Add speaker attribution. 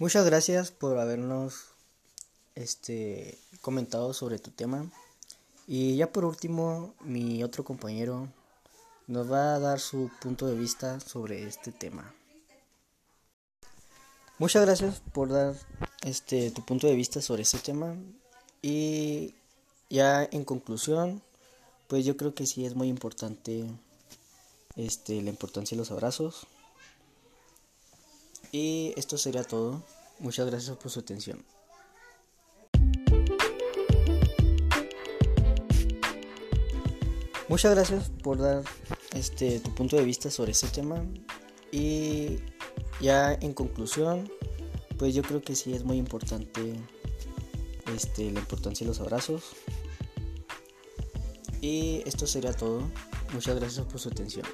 Speaker 1: Muchas gracias por habernos este comentado sobre tu tema. Y ya por último, mi otro compañero nos va a dar su punto de vista sobre este tema. Muchas gracias por dar este tu punto de vista sobre este tema y ya en conclusión, pues yo creo que sí es muy importante este la importancia de los abrazos. Y esto sería todo. Muchas gracias por su atención. Muchas gracias por dar este tu punto de vista sobre este tema y ya en conclusión, pues yo creo que sí es muy importante este la importancia de los abrazos. Y esto sería todo. Muchas gracias por su atención.